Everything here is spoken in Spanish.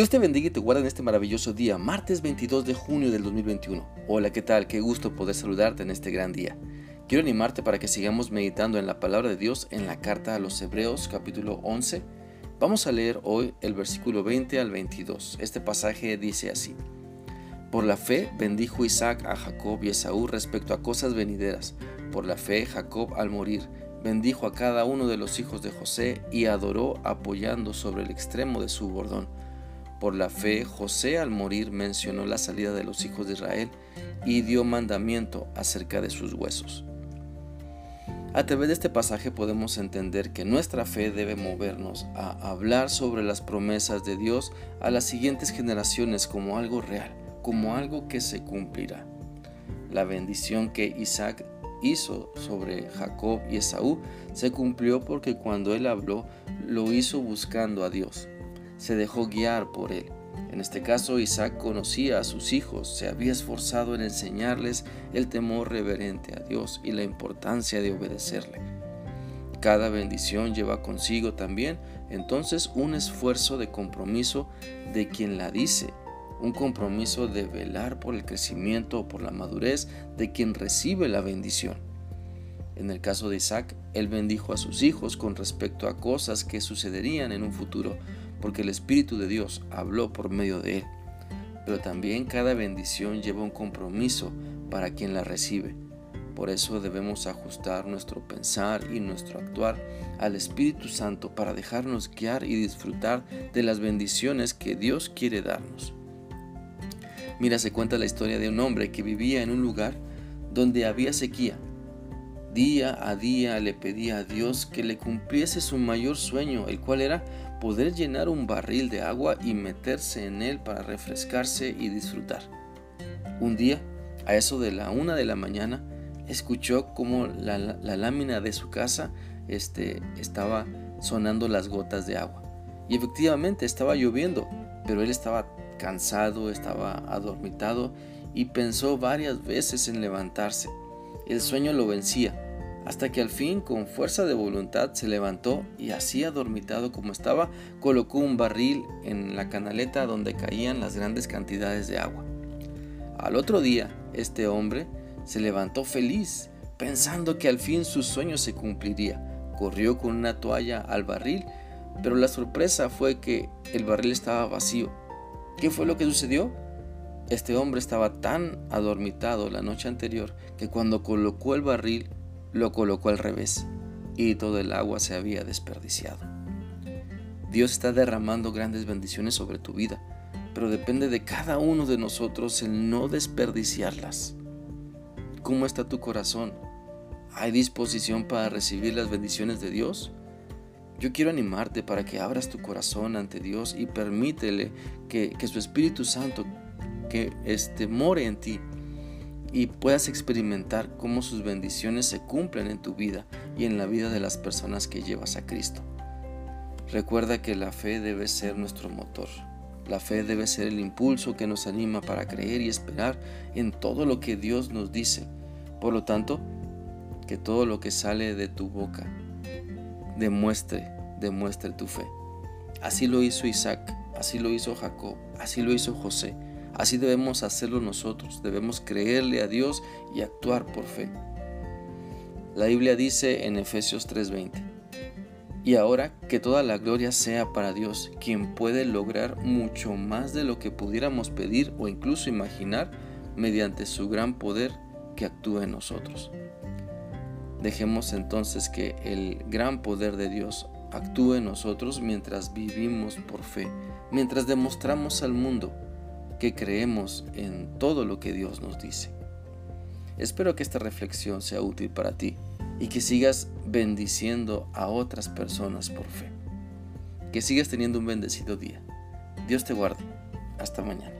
Dios te bendiga y te guarde en este maravilloso día, martes 22 de junio del 2021. Hola, ¿qué tal? Qué gusto poder saludarte en este gran día. Quiero animarte para que sigamos meditando en la palabra de Dios en la carta a los Hebreos capítulo 11. Vamos a leer hoy el versículo 20 al 22. Este pasaje dice así. Por la fe bendijo Isaac a Jacob y Esaú respecto a cosas venideras. Por la fe Jacob al morir bendijo a cada uno de los hijos de José y adoró apoyando sobre el extremo de su bordón por la fe, José al morir mencionó la salida de los hijos de Israel y dio mandamiento acerca de sus huesos. A través de este pasaje podemos entender que nuestra fe debe movernos a hablar sobre las promesas de Dios a las siguientes generaciones como algo real, como algo que se cumplirá. La bendición que Isaac hizo sobre Jacob y Esaú se cumplió porque cuando él habló lo hizo buscando a Dios se dejó guiar por él. En este caso, Isaac conocía a sus hijos, se había esforzado en enseñarles el temor reverente a Dios y la importancia de obedecerle. Cada bendición lleva consigo también entonces un esfuerzo de compromiso de quien la dice, un compromiso de velar por el crecimiento o por la madurez de quien recibe la bendición. En el caso de Isaac, él bendijo a sus hijos con respecto a cosas que sucederían en un futuro, porque el Espíritu de Dios habló por medio de él. Pero también cada bendición lleva un compromiso para quien la recibe. Por eso debemos ajustar nuestro pensar y nuestro actuar al Espíritu Santo para dejarnos guiar y disfrutar de las bendiciones que Dios quiere darnos. Mira, se cuenta la historia de un hombre que vivía en un lugar donde había sequía. Día a día le pedía a Dios que le cumpliese su mayor sueño, el cual era poder llenar un barril de agua y meterse en él para refrescarse y disfrutar. Un día, a eso de la una de la mañana, escuchó como la, lámina de su casa este, estaba sonando las gotas de agua. Y efectivamente estaba lloviendo, pero él estaba cansado, estaba adormitado y pensó varias veces en levantarse. El sueño lo vencía hasta que al fin con fuerza de voluntad se levantó y así adormitado como estaba, colocó un barril en la canaleta donde caían las grandes cantidades de agua. Al otro día, este hombre se levantó feliz, pensando que al fin su sueño se cumpliría. Corrió con una toalla al barril, pero la sorpresa fue que el barril estaba vacío. ¿Qué fue lo que sucedió? Este hombre estaba tan adormitado la noche anterior que cuando colocó el barril lo colocó al revés y todo el agua se había desperdiciado. Dios está derramando grandes bendiciones sobre tu vida, pero depende de cada uno de nosotros el no desperdiciarlas. ¿Cómo está tu corazón? ¿Hay disposición para recibir las bendiciones de Dios? Yo quiero animarte para que abras tu corazón ante Dios y permítele que, que su Espíritu Santo que este, more en ti y puedas experimentar cómo sus bendiciones se cumplen en tu vida y en la vida de las personas que llevas a Cristo. Recuerda que la fe debe ser nuestro motor. La fe debe ser el impulso que nos anima para creer y esperar en todo lo que Dios nos dice. Por lo tanto, que todo lo que sale de tu boca demuestre, demuestre tu fe. Así lo hizo Isaac, así lo hizo Jacob, así lo hizo José. Así debemos hacerlo nosotros, debemos creerle a Dios y actuar por fe. La Biblia dice en Efesios 3:20, y ahora que toda la gloria sea para Dios, quien puede lograr mucho más de lo que pudiéramos pedir o incluso imaginar mediante su gran poder que actúa en nosotros. Dejemos entonces que el gran poder de Dios actúe en nosotros mientras vivimos por fe, mientras demostramos al mundo que creemos en todo lo que Dios nos dice. Espero que esta reflexión sea útil para ti y que sigas bendiciendo a otras personas por fe. Que sigas teniendo un bendecido día. Dios te guarde. Hasta mañana.